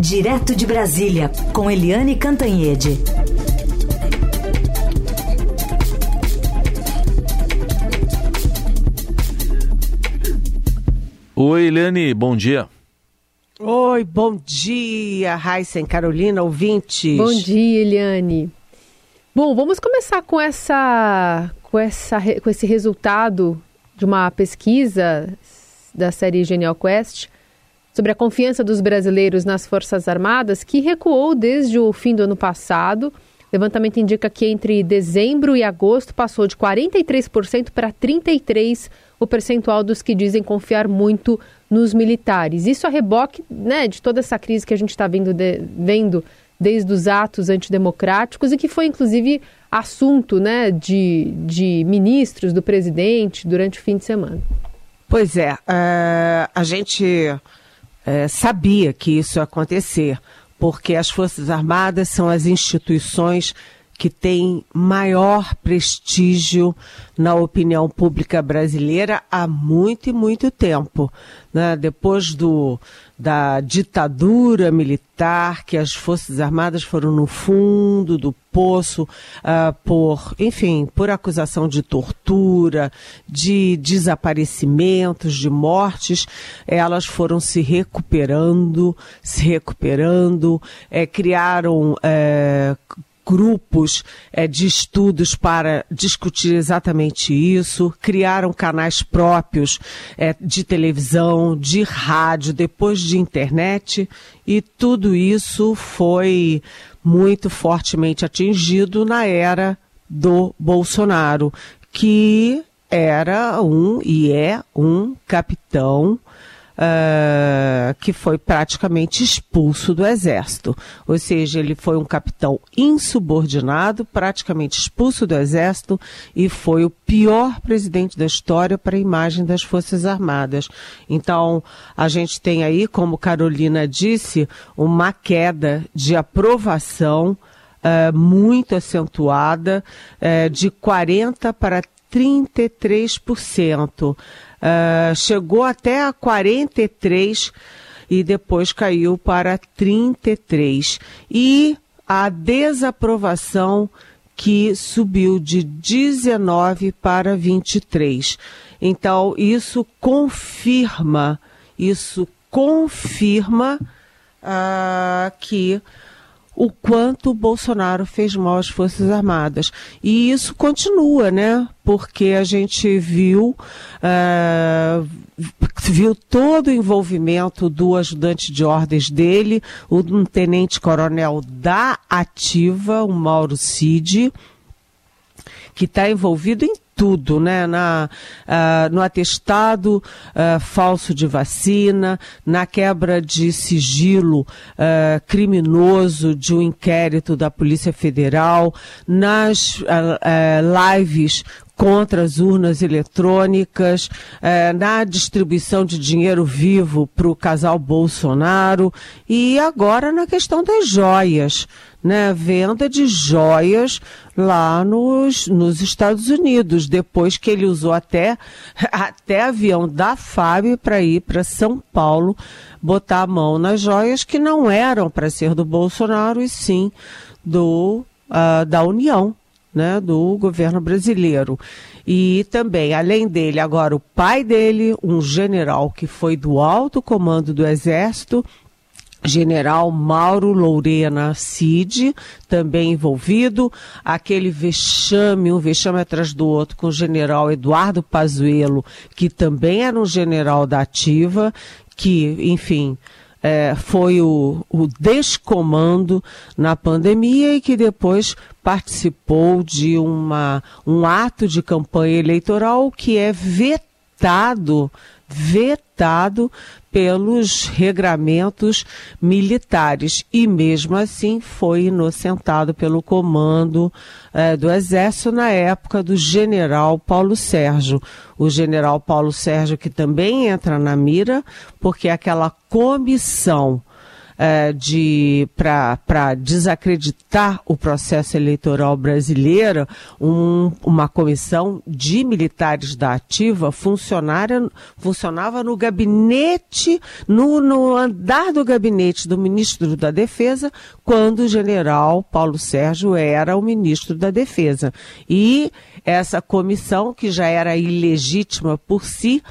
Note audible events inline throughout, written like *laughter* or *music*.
Direto de Brasília, com Eliane Cantanhede. Oi, Eliane, bom dia. Oi, bom dia, Raíssa Carolina, ouvintes. Bom dia, Eliane. Bom, vamos começar com essa, com essa, com esse resultado de uma pesquisa da série Genial Quest sobre a confiança dos brasileiros nas Forças Armadas, que recuou desde o fim do ano passado. O levantamento indica que entre dezembro e agosto passou de 43% para 33% o percentual dos que dizem confiar muito nos militares. Isso a reboque né, de toda essa crise que a gente está vendo, de, vendo desde os atos antidemocráticos e que foi, inclusive, assunto né, de, de ministros, do presidente, durante o fim de semana. Pois é, uh, a gente uh, sabia que isso ia acontecer, porque as Forças Armadas são as instituições que tem maior prestígio na opinião pública brasileira há muito e muito tempo. Né? Depois do, da ditadura militar, que as Forças Armadas foram no fundo do poço uh, por, enfim, por acusação de tortura, de desaparecimentos, de mortes, elas foram se recuperando, se recuperando, é, criaram é, grupos é, de estudos para discutir exatamente isso, criaram canais próprios é, de televisão, de rádio, depois de internet, e tudo isso foi muito fortemente atingido na era do Bolsonaro, que era um e é um capitão uh, que foi praticamente expulso do exército. Ou seja, ele foi um capitão insubordinado, praticamente expulso do exército e foi o pior presidente da história para a imagem das Forças Armadas. Então, a gente tem aí, como Carolina disse, uma queda de aprovação uh, muito acentuada, uh, de 40 para 33%. Uh, chegou até a 43 e depois caiu para 33. E a desaprovação que subiu de 19 para 23. Então, isso confirma, isso confirma uh, que o quanto o Bolsonaro fez mal às Forças Armadas. E isso continua, né? Porque a gente viu, uh, viu todo o envolvimento do ajudante de ordens dele, o um tenente-coronel da Ativa, o Mauro Cid, que está envolvido em tudo, né? Na, uh, no atestado uh, falso de vacina, na quebra de sigilo uh, criminoso de um inquérito da Polícia Federal, nas lives contra as urnas eletrônicas, eh, na distribuição de dinheiro vivo para o casal Bolsonaro e agora na questão das joias, né? Venda de joias lá nos, nos Estados Unidos, depois que ele usou até, *laughs* até avião da FAB para ir para São Paulo botar a mão nas joias que não eram para ser do Bolsonaro e sim do, uh, da União né, do governo brasileiro. E também, além dele, agora o pai dele, um general que foi do alto comando do Exército, General Mauro Lourena Cid, também envolvido, aquele vexame, um vexame atrás do outro, com o general Eduardo Pazuello, que também era um general da ativa, que, enfim, é, foi o, o descomando na pandemia e que depois participou de uma, um ato de campanha eleitoral que é vetado, vetado pelos regramentos militares e mesmo assim foi inocentado pelo comando eh, do Exército na época do general Paulo Sérgio. O general Paulo Sérgio que também entra na mira porque aquela comissão é, de para desacreditar o processo eleitoral brasileiro, um, uma comissão de militares da ativa funcionária, funcionava no gabinete, no, no andar do gabinete do ministro da Defesa, quando o general Paulo Sérgio era o ministro da Defesa. E essa comissão, que já era ilegítima por si,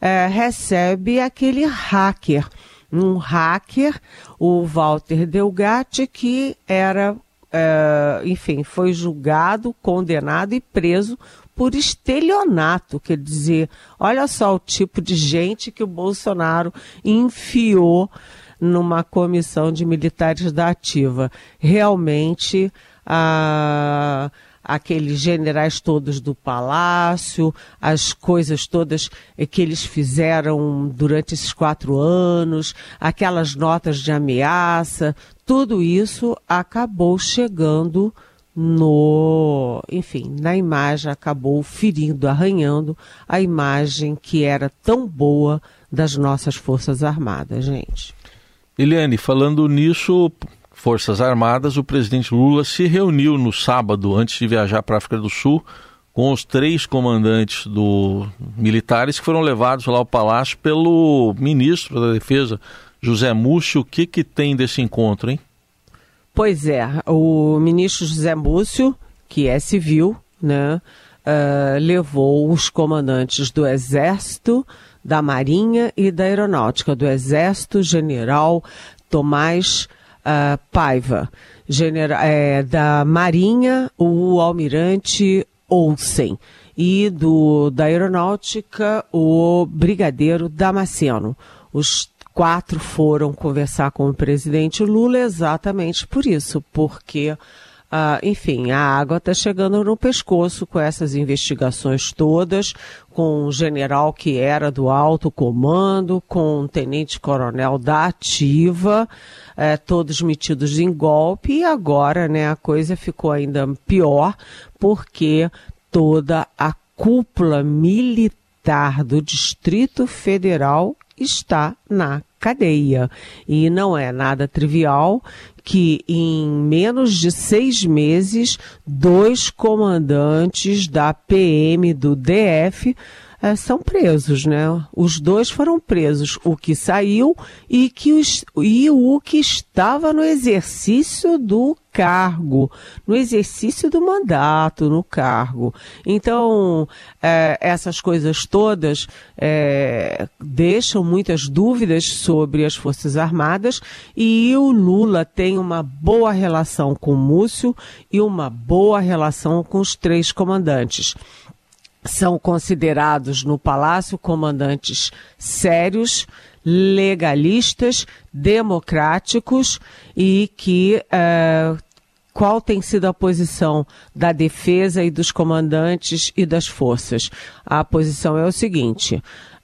é, recebe aquele hacker um hacker, o Walter Delgatti, que era, é, enfim, foi julgado, condenado e preso por estelionato, quer dizer, olha só o tipo de gente que o Bolsonaro enfiou numa comissão de militares da ativa. Realmente, a aqueles generais todos do palácio, as coisas todas que eles fizeram durante esses quatro anos, aquelas notas de ameaça, tudo isso acabou chegando no, enfim, na imagem acabou ferindo, arranhando a imagem que era tão boa das nossas Forças Armadas, gente. Eliane, falando nisso, Forças Armadas, o presidente Lula se reuniu no sábado, antes de viajar para a África do Sul, com os três comandantes do militares que foram levados lá ao palácio pelo ministro da Defesa, José Múcio. O que, que tem desse encontro, hein? Pois é, o ministro José Múcio, que é civil, né, uh, levou os comandantes do Exército, da Marinha e da Aeronáutica, do Exército, General Tomás uh, Paiva, genera, é, da Marinha, o almirante Olsen, e do, da Aeronáutica, o brigadeiro Damasceno. Os quatro foram conversar com o presidente Lula exatamente por isso, porque Uh, enfim, a água está chegando no pescoço com essas investigações todas, com o general que era do alto comando, com o tenente-coronel da ativa, uh, todos metidos em golpe, e agora né, a coisa ficou ainda pior, porque toda a cúpula militar do Distrito Federal está na cadeia. E não é nada trivial que em menos de seis meses, dois comandantes da PM do DF é, são presos, né? Os dois foram presos, o que saiu e, que os, e o que estava no exercício do cargo, no exercício do mandato, no cargo. Então, é, essas coisas todas é, deixam muitas dúvidas sobre as Forças Armadas e o Lula tem uma boa relação com o Múcio e uma boa relação com os três comandantes são considerados no Palácio comandantes sérios, legalistas, democráticos e que uh, qual tem sido a posição da defesa e dos comandantes e das forças? A posição é o seguinte: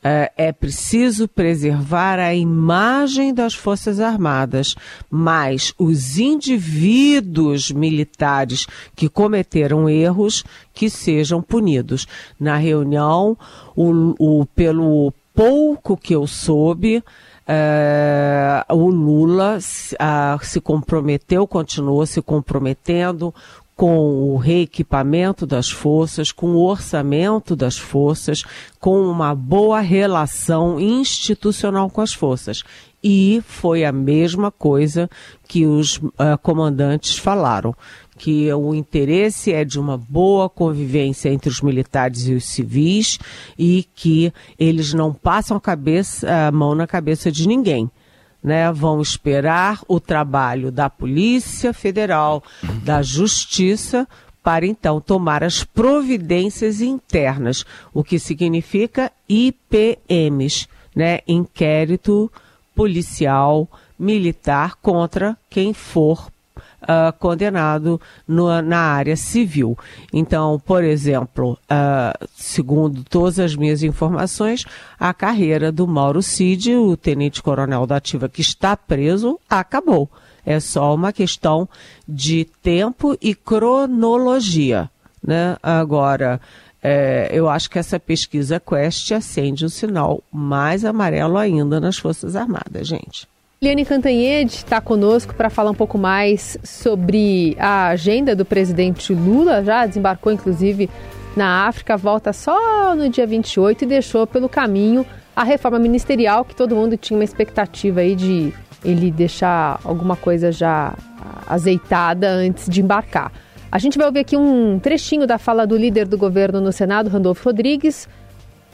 é, é preciso preservar a imagem das Forças Armadas, mas os indivíduos militares que cometeram erros que sejam punidos. Na reunião, o, o pelo pouco que eu soube, é, o Lula se comprometeu, continuou se comprometendo com o reequipamento das forças, com o orçamento das forças, com uma boa relação institucional com as forças. E foi a mesma coisa que os uh, comandantes falaram, que o interesse é de uma boa convivência entre os militares e os civis e que eles não passam a, cabeça, a mão na cabeça de ninguém né, vão esperar o trabalho da Polícia Federal, da Justiça, para então tomar as providências internas, o que significa IPMs, né, inquérito policial militar contra quem for uh, condenado no, na área civil. Então, por exemplo, uh, segundo todas as minhas informações, a carreira do Mauro Cid, o tenente-coronel da Ativa que está preso, acabou. É só uma questão de tempo e cronologia. Né? Agora, é, eu acho que essa pesquisa Quest acende um sinal mais amarelo ainda nas Forças Armadas, gente. Eliane Cantanhede está conosco para falar um pouco mais sobre a agenda do presidente Lula. Já desembarcou, inclusive, na África, volta só no dia 28 e deixou pelo caminho a reforma ministerial, que todo mundo tinha uma expectativa aí de ele deixar alguma coisa já azeitada antes de embarcar. A gente vai ouvir aqui um trechinho da fala do líder do governo no Senado, Randolfo Rodrigues,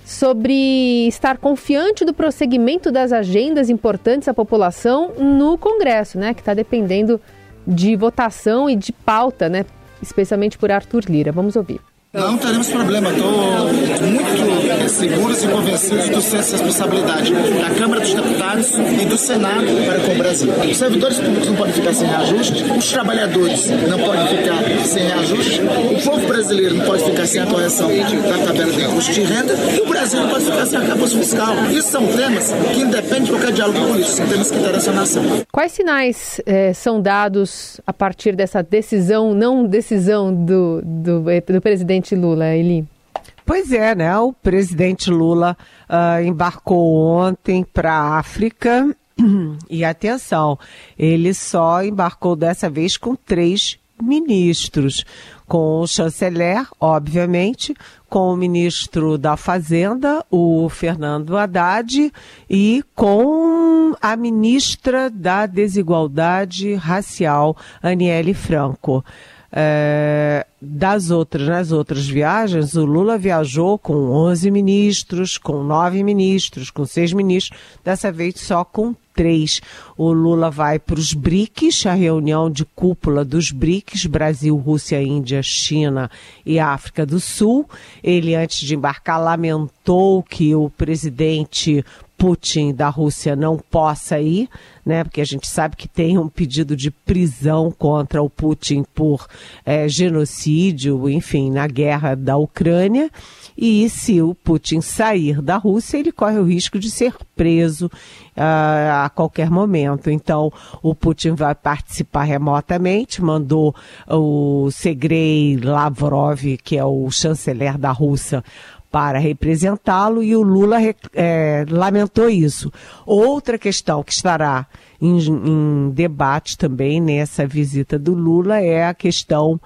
sobre estar confiante do prosseguimento das agendas importantes à população no Congresso, né, que está dependendo de votação e de pauta, né, especialmente por Arthur Lira. Vamos ouvir. Não teremos problema, estou muito seguros e convencidos do senso de responsabilidade da Câmara dos Deputados e do Senado para com o Brasil. Os servidores públicos não podem ficar sem reajuste, os trabalhadores não podem ficar sem reajuste, o povo brasileiro não pode ficar sem a correção da tabela de imposto de renda e o Brasil não pode ficar sem arcabouço fiscal. Isso são temas que independem de qualquer diálogo político, são temas que interessam a nação. Quais sinais eh, são dados a partir dessa decisão, não decisão do, do, do presidente presidente Lula, Eli? Pois é, né? O presidente Lula uh, embarcou ontem para a África. E atenção, ele só embarcou dessa vez com três ministros, com o chanceler, obviamente, com o ministro da Fazenda, o Fernando Haddad, e com a ministra da Desigualdade Racial, Aniele Franco. É, das outras, nas outras viagens, o Lula viajou com 11 ministros, com 9 ministros, com 6 ministros, dessa vez só com O Lula vai para os BRICS, a reunião de cúpula dos BRICS, Brasil, Rússia, Índia, China e África do Sul. Ele, antes de embarcar, lamentou que o presidente Putin da Rússia não possa ir, né? Porque a gente sabe que tem um pedido de prisão contra o Putin por é, genocídio, enfim, na guerra da Ucrânia. E se o Putin sair da Rússia, ele corre o risco de ser preso uh, a qualquer momento. Então, o Putin vai participar remotamente, mandou o Sergei Lavrov, que é o chanceler da Rússia, para representá-lo e o Lula é, lamentou isso. Outra questão que estará em, em debate também nessa visita do Lula é a questão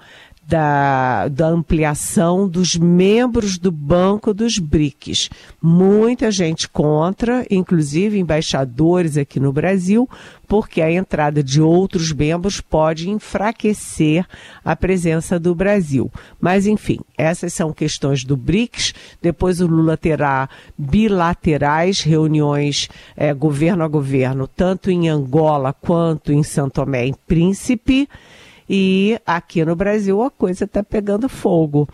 da, da ampliação dos membros do Banco dos BRICS. Muita gente contra, inclusive embaixadores aqui no Brasil, porque a entrada de outros membros pode enfraquecer a presença do Brasil. Mas, enfim, essas são questões do BRICS. Depois o Lula terá bilaterais, reuniões é, governo a governo, tanto em Angola quanto em São Tomé e Príncipe. E aqui no Brasil a coisa está pegando fogo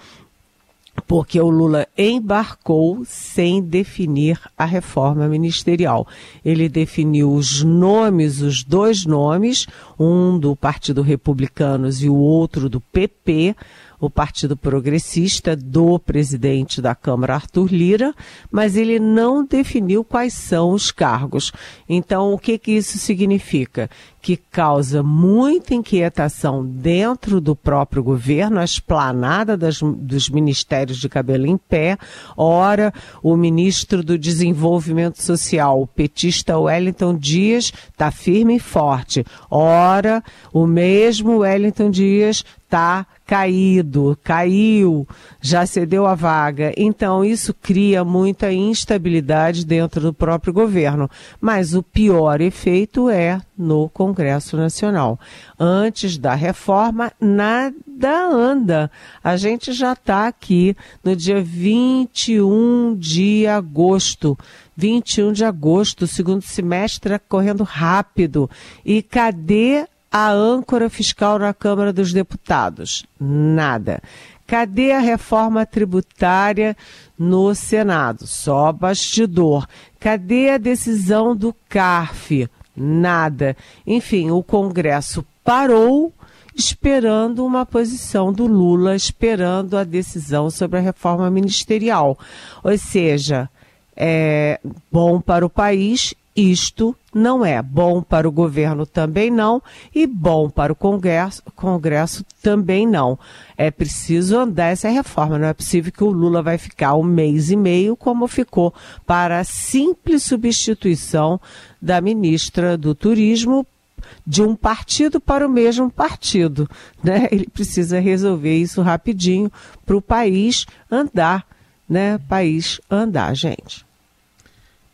porque o Lula embarcou sem definir a reforma ministerial. Ele definiu os nomes, os dois nomes, um do Partido Republicanos e o outro do PP, o Partido Progressista do presidente da Câmara, Arthur Lira, mas ele não definiu quais são os cargos. Então, o que, que isso significa? Que causa muita inquietação dentro do próprio governo, a esplanada das, dos ministérios de cabelo em pé. Ora, o ministro do Desenvolvimento Social, o petista Wellington Dias, está firme e forte. Ora, o mesmo Wellington Dias está caído, caiu, já cedeu a vaga. Então, isso cria muita instabilidade dentro do próprio governo. Mas o pior efeito é no Congresso Nacional. Antes da reforma, nada anda. A gente já está aqui no dia 21 de agosto. 21 de agosto, segundo semestre correndo rápido. E cadê a âncora fiscal na Câmara dos Deputados? Nada. Cadê a reforma tributária no Senado? Só bastidor. Cadê a decisão do CARF? Nada. Enfim, o Congresso parou esperando uma posição do Lula, esperando a decisão sobre a reforma ministerial. Ou seja, é bom para o país isto não é bom para o governo também não e bom para o Congresso, Congresso também não. É preciso andar essa reforma. Não é possível que o Lula vai ficar um mês e meio como ficou para a simples substituição da ministra do Turismo de um partido para o mesmo partido. Né? Ele precisa resolver isso rapidinho para o país andar, né? País andar, gente.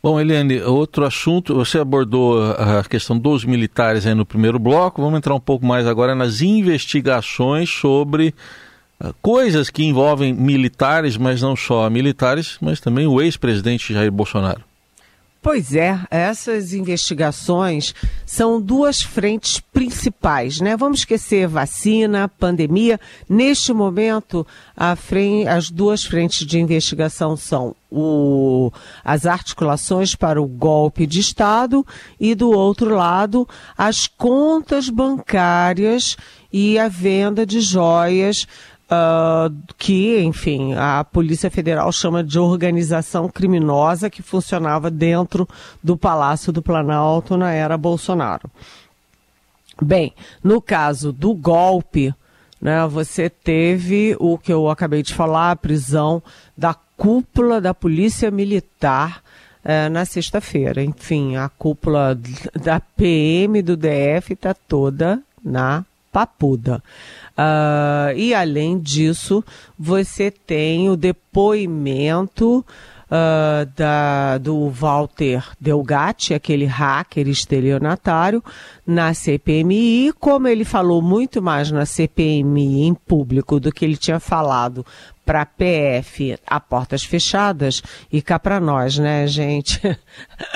Bom, Eliane, outro assunto, você abordou a questão dos militares aí no primeiro bloco, vamos entrar um pouco mais agora nas investigações sobre uh, coisas que envolvem militares, mas não só militares, mas também o ex-presidente Jair Bolsonaro. Pois é, essas investigações são duas frentes principais, né? Vamos esquecer vacina, pandemia. Neste momento, frente, as duas frentes de investigação são o, as articulações para o golpe de Estado e, do outro lado, as contas bancárias e a venda de joias uh, que, enfim, a Polícia Federal chama de organização criminosa que funcionava dentro do Palácio do Planalto na era Bolsonaro. Bem, no caso do golpe, né, você teve o que eu acabei de falar, a prisão da cúpula da Polícia Militar eh, na sexta-feira. Enfim, a cúpula da PM do DF está toda na papuda. Uh, e além disso, você tem o depoimento uh, da, do Walter Delgatti, aquele hacker estelionatário, na CPMI. Como ele falou muito mais na CPMI em público do que ele tinha falado para a PF a portas fechadas, e cá para nós, né, gente?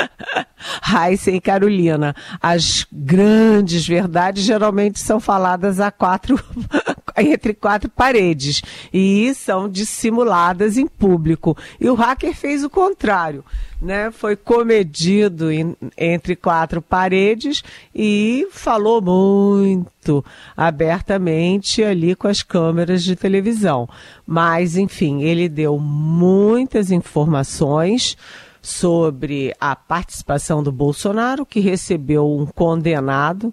*laughs* Raíssa e Carolina, as grandes verdades geralmente são faladas a quatro, *laughs* entre quatro paredes e são dissimuladas em público. E o hacker fez o contrário, né? Foi comedido em, entre quatro paredes e falou muito abertamente ali com as câmeras de televisão. Mas, enfim, ele deu muitas informações sobre a participação do Bolsonaro, que recebeu um condenado,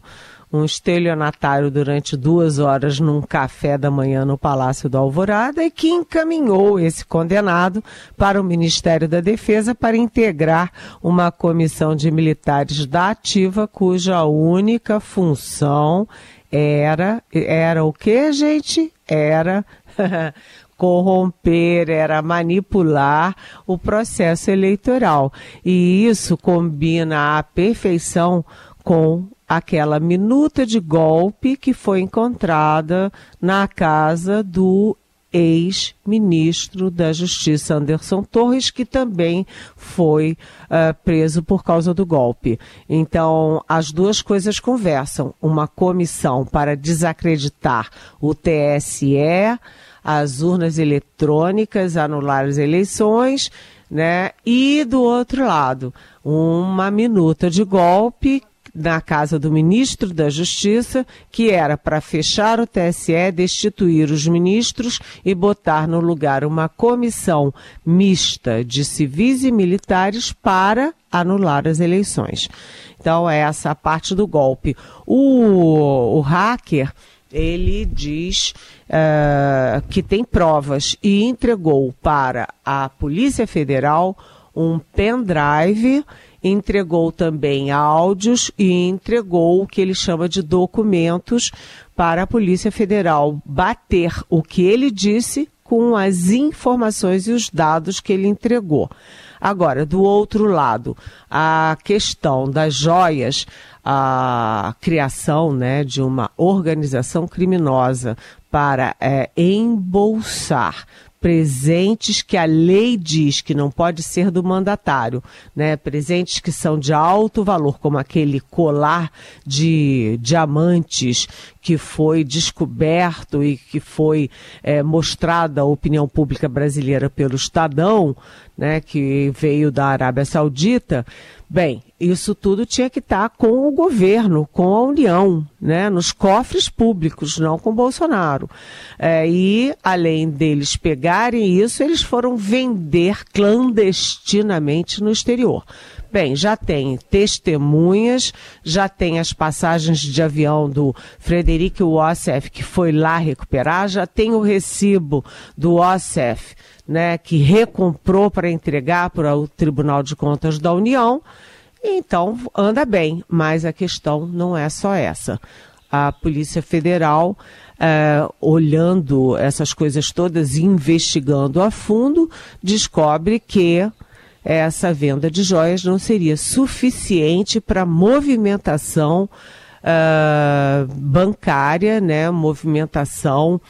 um estelionatário durante duas horas num café da manhã no Palácio do Alvorada e que encaminhou esse condenado para o Ministério da Defesa para integrar uma comissão de militares da ativa cuja única função era era o que, gente? Era *laughs* corromper, era manipular o processo eleitoral. E isso combina à perfeição com aquela minuta de golpe que foi encontrada na casa do ex-ministro da Justiça Anderson Torres, que também foi uh, preso por causa do golpe. Então, as duas coisas conversam. Uma comissão para desacreditar o TSE, as urnas eletrônicas, anular as eleições, né? E do outro lado, uma minuta de golpe na casa do ministro da Justiça, que era para fechar o TSE, destituir os ministros e botar no lugar uma comissão mista de civis e militares para anular as eleições. Então, é essa a parte do golpe. O, o hacker ele diz uh, que tem provas e entregou para a Polícia Federal um pendrive, entregou também áudios e entregou o que ele chama de documentos para a Polícia Federal bater o que ele disse com as informações e os dados que ele entregou. Agora, do outro lado, a questão das joias, a criação né, de uma organização criminosa para é, embolsar presentes que a lei diz que não pode ser do mandatário, né? Presentes que são de alto valor, como aquele colar de diamantes que foi descoberto e que foi é, mostrado à opinião pública brasileira pelo Estadão, né? Que veio da Arábia Saudita. Bem, isso tudo tinha que estar com o governo, com a União, né, nos cofres públicos, não com Bolsonaro. É, e, além deles pegarem isso, eles foram vender clandestinamente no exterior. Bem, já tem testemunhas, já tem as passagens de avião do Frederic Wassef, que foi lá recuperar, já tem o recibo do Wassef, né, que recomprou para entregar para o Tribunal de Contas da União. Então, anda bem, mas a questão não é só essa. A Polícia Federal, é, olhando essas coisas todas, investigando a fundo, descobre que essa venda de joias não seria suficiente para movimentação uh, bancária, né, movimentação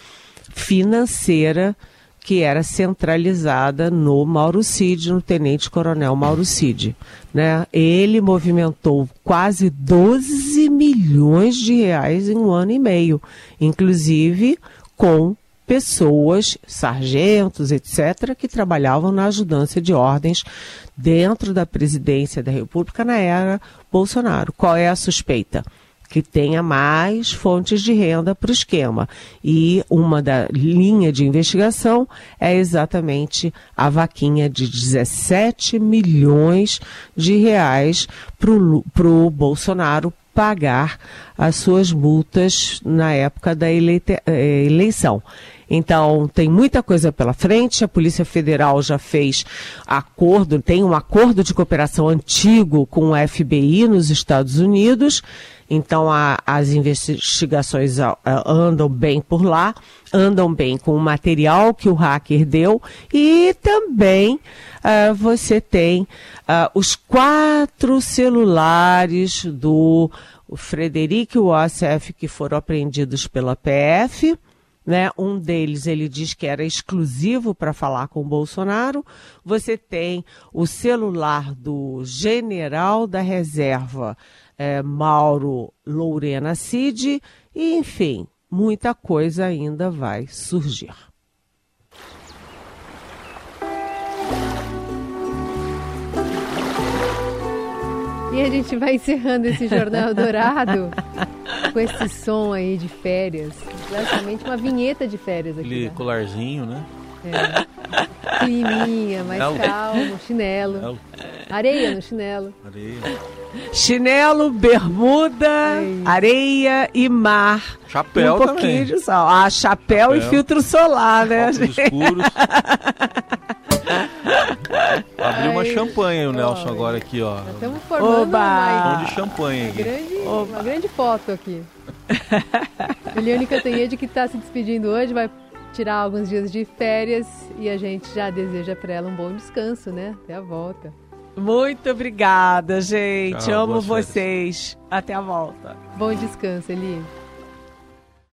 financeira que era centralizada no Mauro Cid, no Tenente Coronel Mauro Cid. Né? Ele movimentou quase 12 milhões de reais em um ano e meio, inclusive com pessoas, sargentos, etc., que trabalhavam na ajudância de ordens dentro da presidência da República na era Bolsonaro. Qual é a suspeita? Que tenha mais fontes de renda para o esquema. E uma da linha de investigação é exatamente a vaquinha de 17 milhões de reais para o Bolsonaro pagar as suas multas na época da eh, eleição. Então, tem muita coisa pela frente. A Polícia Federal já fez acordo, tem um acordo de cooperação antigo com o FBI nos Estados Unidos. Então, a, as investigações a, a, andam bem por lá, andam bem com o material que o hacker deu e também uh, você tem uh, os quatro celulares do Frederic Wassef que foram apreendidos pela PF. Né? Um deles ele diz que era exclusivo para falar com o Bolsonaro. Você tem o celular do general da reserva, é, Mauro Lourena Cid, e enfim, muita coisa ainda vai surgir. E a gente vai encerrando esse Jornal Dourado *laughs* com esse som aí de férias. Praticamente uma vinheta de férias aqui. Aquele né? colarzinho, né? É. Climinha, mais chinelo. calmo, chinelo. chinelo. Areia no chinelo. Areia. Chinelo, bermuda, é areia e mar. Chapéu um pouquinho também. de sol. Ah, chapéu, chapéu. e filtro solar, né? Óculos escuros. *laughs* Abriu uma champanhe o Nelson agora aqui, ó. Estamos formando Oba. uma, de champanhe aqui. Grande, uma grande foto aqui. *laughs* Eliane Cantanhede que está se despedindo hoje, vai tirar alguns dias de férias e a gente já deseja para ela um bom descanso, né? Até a volta. Muito obrigada, gente. Tchau, Amo vocês. Até a volta. Bom descanso, Eli.